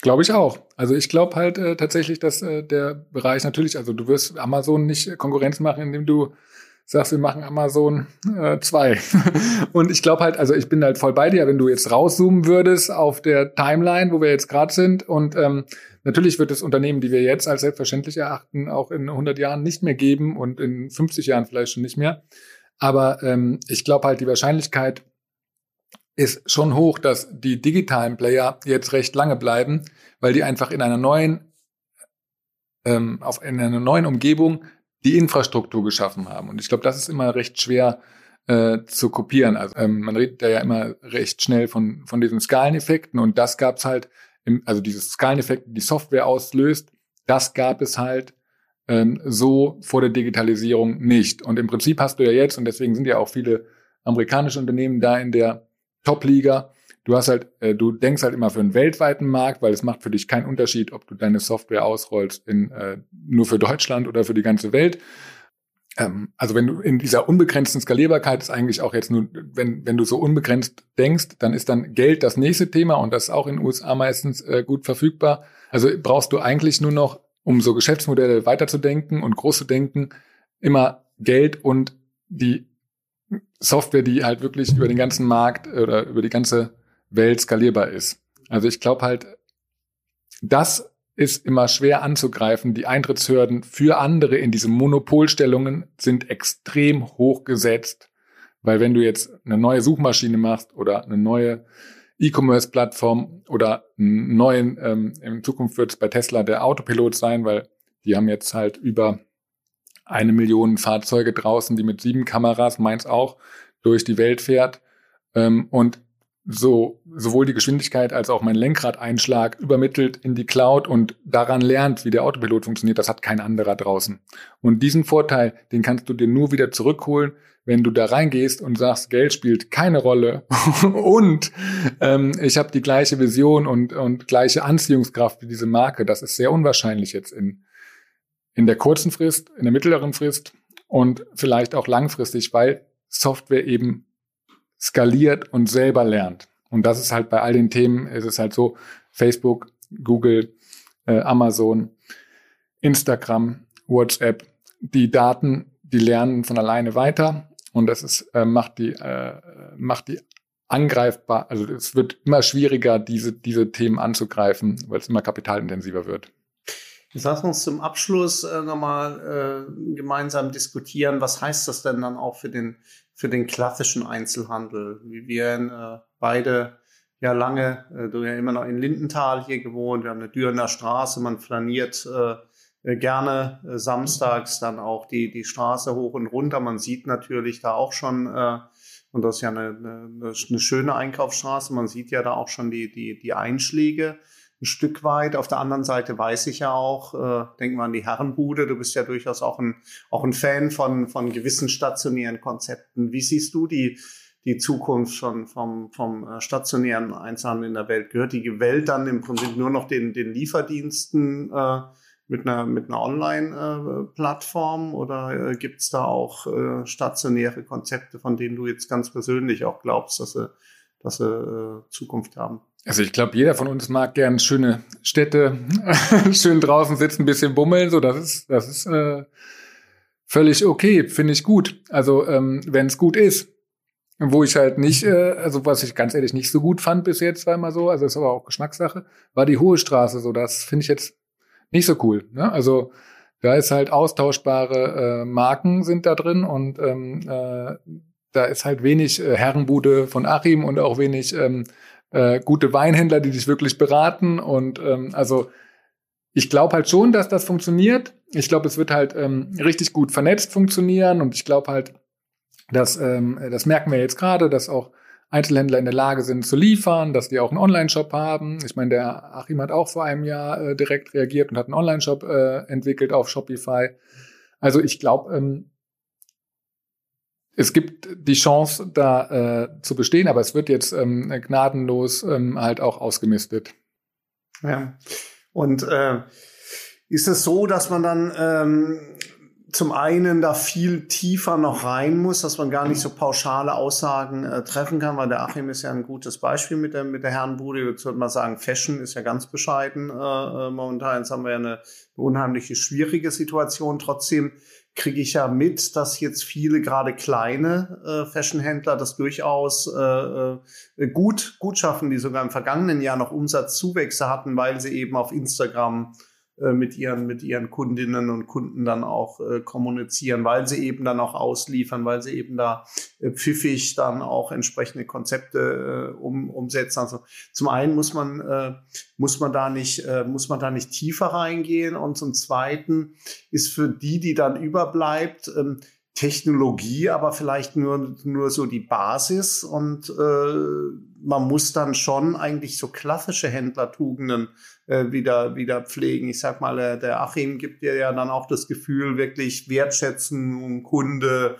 [SPEAKER 1] Glaube ich auch. Also ich glaube halt äh, tatsächlich, dass äh, der Bereich natürlich, also du wirst Amazon nicht Konkurrenz machen, indem du sagst, wir machen Amazon 2. Äh, und ich glaube halt, also ich bin halt voll bei dir, wenn du jetzt rauszoomen würdest auf der Timeline, wo wir jetzt gerade sind und ähm, natürlich wird es Unternehmen, die wir jetzt als selbstverständlich erachten, auch in 100 Jahren nicht mehr geben und in 50 Jahren vielleicht schon nicht mehr. Aber ähm, ich glaube halt, die Wahrscheinlichkeit ist schon hoch, dass die digitalen Player jetzt recht lange bleiben, weil die einfach in einer neuen ähm, auf in einer neuen Umgebung die Infrastruktur geschaffen haben. Und ich glaube, das ist immer recht schwer äh, zu kopieren. Also ähm, man redet da ja immer recht schnell von, von diesen Skaleneffekten und das gab es halt, im, also dieses Skaleneffekt, die Software auslöst, das gab es halt ähm, so vor der Digitalisierung nicht. Und im Prinzip hast du ja jetzt, und deswegen sind ja auch viele amerikanische Unternehmen da in der Top-Liga, du hast halt, äh, du denkst halt immer für einen weltweiten Markt, weil es macht für dich keinen Unterschied, ob du deine Software ausrollst in äh, nur für Deutschland oder für die ganze Welt. Ähm, also wenn du in dieser unbegrenzten Skalierbarkeit ist eigentlich auch jetzt nur, wenn, wenn du so unbegrenzt denkst, dann ist dann Geld das nächste Thema und das ist auch in den USA meistens äh, gut verfügbar. Also brauchst du eigentlich nur noch, um so Geschäftsmodelle weiterzudenken und groß zu denken, immer Geld und die Software, die halt wirklich über den ganzen Markt oder über die ganze Welt skalierbar ist. Also ich glaube halt, das ist immer schwer anzugreifen. Die Eintrittshürden für andere in diese Monopolstellungen sind extrem hoch gesetzt. Weil wenn du jetzt eine neue Suchmaschine machst oder eine neue E-Commerce-Plattform oder einen neuen, ähm, in Zukunft wird es bei Tesla der Autopilot sein, weil die haben jetzt halt über eine Million Fahrzeuge draußen, die mit sieben Kameras, meins auch, durch die Welt fährt. Ähm, und so sowohl die Geschwindigkeit als auch mein Lenkradeinschlag übermittelt in die Cloud und daran lernt, wie der Autopilot funktioniert, das hat kein anderer draußen. Und diesen Vorteil, den kannst du dir nur wieder zurückholen, wenn du da reingehst und sagst, Geld spielt keine Rolle und ähm, ich habe die gleiche Vision und, und gleiche Anziehungskraft wie diese Marke. Das ist sehr unwahrscheinlich jetzt in, in der kurzen Frist, in der mittleren Frist und vielleicht auch langfristig, weil Software eben skaliert und selber lernt. Und das ist halt bei all den Themen, ist es halt so, Facebook, Google, äh, Amazon, Instagram, WhatsApp, die Daten, die lernen von alleine weiter und das ist, äh, macht die, äh, macht die angreifbar, also es wird immer schwieriger, diese, diese Themen anzugreifen, weil es immer kapitalintensiver wird.
[SPEAKER 2] Lass uns zum Abschluss äh, nochmal äh, gemeinsam diskutieren, was heißt das denn dann auch für den für den klassischen Einzelhandel. Wie wir äh, beide ja lange, äh, du ja immer noch in Lindenthal hier gewohnt, wir haben eine Dürener Straße, man flaniert äh, gerne äh, samstags dann auch die, die Straße hoch und runter. Man sieht natürlich da auch schon, äh, und das ist ja eine, eine, eine schöne Einkaufsstraße, man sieht ja da auch schon die, die, die Einschläge ein Stück weit. Auf der anderen Seite weiß ich ja auch, äh, denken wir an die Herrenbude, du bist ja durchaus auch ein, auch ein Fan von, von gewissen stationären Konzepten. Wie siehst du die, die Zukunft schon vom, vom äh, stationären Einzelhandel in der Welt? Gehört die Welt dann im Prinzip nur noch den, den Lieferdiensten äh, mit einer, mit einer Online-Plattform äh, oder äh, gibt es da auch äh, stationäre Konzepte, von denen du jetzt ganz persönlich auch glaubst, dass sie, dass sie äh, Zukunft haben?
[SPEAKER 1] Also ich glaube, jeder von uns mag gern schöne Städte, schön draußen sitzen, ein bisschen bummeln. So, das ist, das ist äh, völlig okay, finde ich gut. Also ähm, wenn es gut ist, wo ich halt nicht, äh, also was ich ganz ehrlich nicht so gut fand bis jetzt, immer so, also ist aber auch Geschmackssache, war die Hohe Straße. So, das finde ich jetzt nicht so cool. Ne? Also da ist halt austauschbare äh, Marken sind da drin und ähm, äh, da ist halt wenig äh, Herrenbude von Achim und auch wenig ähm, äh, gute Weinhändler, die dich wirklich beraten. Und ähm, also ich glaube halt schon, dass das funktioniert. Ich glaube, es wird halt ähm, richtig gut vernetzt funktionieren und ich glaube halt, dass ähm, das merken wir jetzt gerade, dass auch Einzelhändler in der Lage sind zu liefern, dass die auch einen Online-Shop haben. Ich meine, der Achim hat auch vor einem Jahr äh, direkt reagiert und hat einen Online-Shop äh, entwickelt auf Shopify. Also ich glaube, ähm, es gibt die Chance, da äh, zu bestehen, aber es wird jetzt ähm, gnadenlos ähm, halt auch ausgemistet.
[SPEAKER 2] Ja. Und äh, ist es so, dass man dann ähm, zum einen da viel tiefer noch rein muss, dass man gar nicht so pauschale Aussagen äh, treffen kann, weil der Achim ist ja ein gutes Beispiel mit der, mit der Herrenbude. Jetzt würde man sagen, Fashion ist ja ganz bescheiden äh, äh, momentan. Jetzt haben wir ja eine, eine unheimliche schwierige Situation. Trotzdem kriege ich ja mit, dass jetzt viele gerade kleine äh, Fashionhändler das durchaus äh, äh, gut, gut schaffen, die sogar im vergangenen Jahr noch Umsatzzuwächse hatten, weil sie eben auf Instagram mit ihren, mit ihren Kundinnen und Kunden dann auch äh, kommunizieren, weil sie eben dann auch ausliefern, weil sie eben da äh, pfiffig dann auch entsprechende Konzepte äh, um, umsetzen. Also zum einen muss man, äh, muss man da nicht, äh, muss man da nicht tiefer reingehen und zum zweiten ist für die, die dann überbleibt, ähm, Technologie, aber vielleicht nur, nur so die Basis und äh, man muss dann schon eigentlich so klassische Händlertugenden äh, wieder, wieder pflegen. Ich sag mal, der, der Achim gibt dir ja dann auch das Gefühl, wirklich wertschätzen und Kunde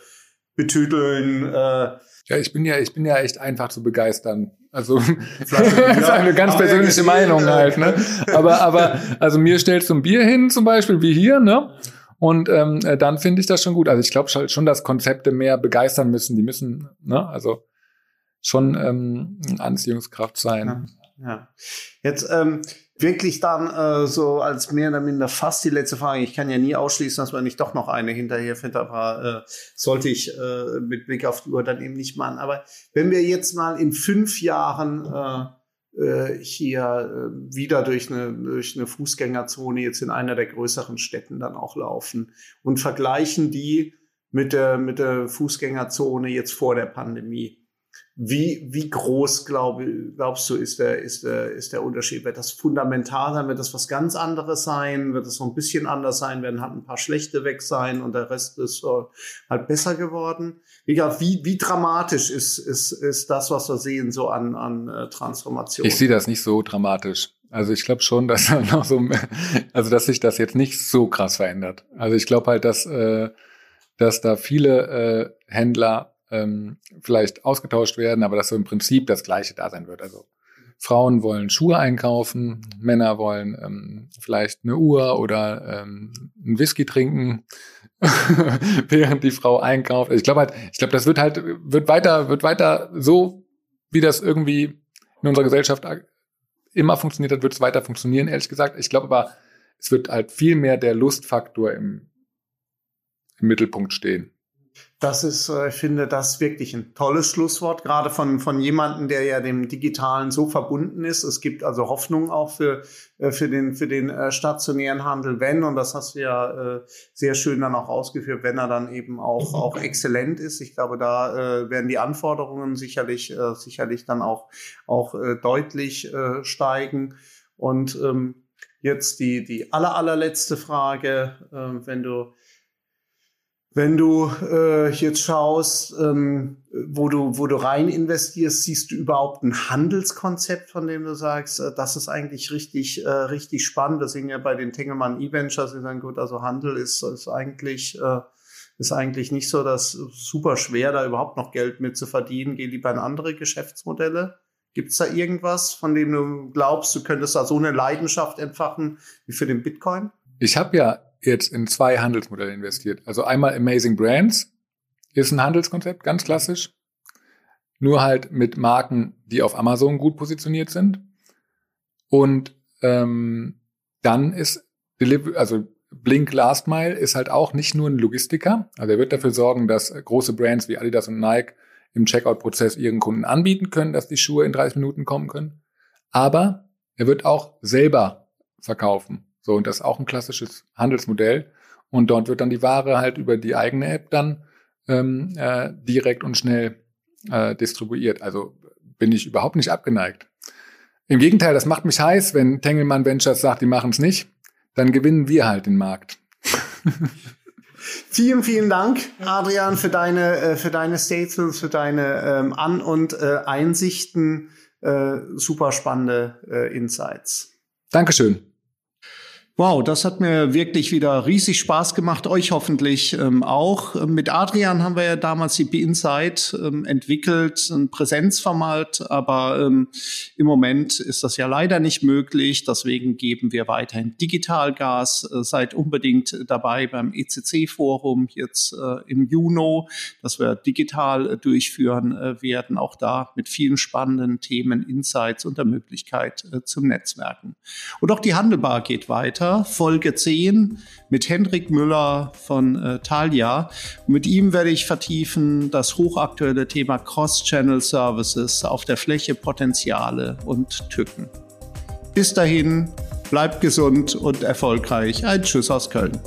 [SPEAKER 2] betüteln. Äh,
[SPEAKER 1] ja, ich bin ja, ich bin ja echt einfach zu begeistern. Also das ist eine ganz persönliche Meinung halt, ne? Aber, aber, also mir stellst du ein Bier hin, zum Beispiel, wie hier, ne? Und ähm, äh, dann finde ich das schon gut. Also ich glaube schon, dass Konzepte mehr begeistern müssen. Die müssen, ne? Also schon ähm, Anziehungskraft sein.
[SPEAKER 2] Ja. ja. Jetzt ähm, wirklich dann äh, so als mehr oder minder fast die letzte Frage. Ich kann ja nie ausschließen, dass man nicht doch noch eine hinterher findet, aber äh, sollte ich äh, mit Blick auf die Uhr dann eben nicht machen. Aber wenn wir jetzt mal in fünf Jahren äh, hier äh, wieder durch eine, durch eine Fußgängerzone jetzt in einer der größeren Städten dann auch laufen und vergleichen die mit der, mit der Fußgängerzone jetzt vor der Pandemie wie, wie groß glaub, glaubst du, ist der, ist, der, ist der Unterschied? Wird das fundamental sein? Wird das was ganz anderes sein? Wird das so ein bisschen anders sein? Werden halt ein paar schlechte weg sein und der Rest ist uh, halt besser geworden? Wie, wie, wie dramatisch ist, ist, ist das, was wir sehen, so an, an äh, Transformation?
[SPEAKER 1] Ich sehe das nicht so dramatisch. Also ich glaube schon, dass noch so, also dass sich das jetzt nicht so krass verändert. Also ich glaube halt, dass, äh, dass da viele äh, Händler ähm, vielleicht ausgetauscht werden, aber dass so im Prinzip das Gleiche da sein wird. Also Frauen wollen Schuhe einkaufen, Männer wollen ähm, vielleicht eine Uhr oder ähm, einen Whisky trinken, während die Frau einkauft. Ich glaube halt, ich glaube, das wird halt, wird weiter, wird weiter so, wie das irgendwie in unserer Gesellschaft immer funktioniert hat, wird es weiter funktionieren, ehrlich gesagt. Ich glaube aber, es wird halt viel mehr der Lustfaktor im, im Mittelpunkt stehen.
[SPEAKER 2] Das ist, äh, ich finde, das wirklich ein tolles Schlusswort, gerade von, von jemandem, der ja dem Digitalen so verbunden ist. Es gibt also Hoffnung auch für, äh, für den, für den äh, stationären Handel, wenn, und das hast du ja sehr schön dann auch ausgeführt, wenn er dann eben auch, auch exzellent ist. Ich glaube, da werden die Anforderungen sicherlich, sicherlich dann auch, auch deutlich steigen. Und ähm, jetzt die, die aller, allerletzte Frage, wenn du wenn du äh, jetzt schaust, ähm, wo du wo du rein investierst, siehst du überhaupt ein Handelskonzept, von dem du sagst, äh, das ist eigentlich richtig äh, richtig spannend. Deswegen ja bei den Tengelmann E-Ventures, die sagen, gut, also Handel ist, ist eigentlich äh, ist eigentlich nicht so das super schwer, da überhaupt noch Geld mit zu verdienen. Geh lieber in andere Geschäftsmodelle. Gibt es da irgendwas, von dem du glaubst, du könntest da so eine Leidenschaft entfachen wie für den Bitcoin?
[SPEAKER 1] Ich habe ja jetzt in zwei Handelsmodelle investiert. Also einmal Amazing Brands ist ein Handelskonzept, ganz klassisch. Nur halt mit Marken, die auf Amazon gut positioniert sind. Und ähm, dann ist Deliver also Blink Last Mile ist halt auch nicht nur ein Logistiker. Also er wird dafür sorgen, dass große Brands wie Adidas und Nike im Checkout-Prozess ihren Kunden anbieten können, dass die Schuhe in 30 Minuten kommen können. Aber er wird auch selber verkaufen. So, und das ist auch ein klassisches Handelsmodell. Und dort wird dann die Ware halt über die eigene App dann ähm, äh, direkt und schnell äh, distribuiert. Also bin ich überhaupt nicht abgeneigt. Im Gegenteil, das macht mich heiß, wenn Tengelmann Ventures sagt, die machen es nicht. dann gewinnen wir halt den Markt.
[SPEAKER 2] Vielen, vielen Dank, Adrian, für deine, äh, für deine Statements, für deine ähm, An- und äh, Einsichten. Äh, super spannende äh, Insights.
[SPEAKER 1] Dankeschön.
[SPEAKER 2] Wow, das hat mir wirklich wieder riesig Spaß gemacht, euch hoffentlich ähm, auch. Mit Adrian haben wir ja damals die B-Insight ähm, entwickelt, ein Präsenzformat, aber ähm, im Moment ist das ja leider nicht möglich. Deswegen geben wir weiterhin Digitalgas. Äh, seid unbedingt dabei beim ECC-Forum jetzt äh, im Juni, das wir digital äh, durchführen äh, werden. Auch da mit vielen spannenden Themen, Insights und der Möglichkeit äh, zum Netzwerken. Und auch die Handelbar geht weiter. Folge 10 mit Hendrik Müller von äh, Thalia. Mit ihm werde ich vertiefen das hochaktuelle Thema Cross-Channel Services auf der Fläche Potenziale und Tücken. Bis dahin, bleibt gesund und erfolgreich. Ein Tschüss aus Köln.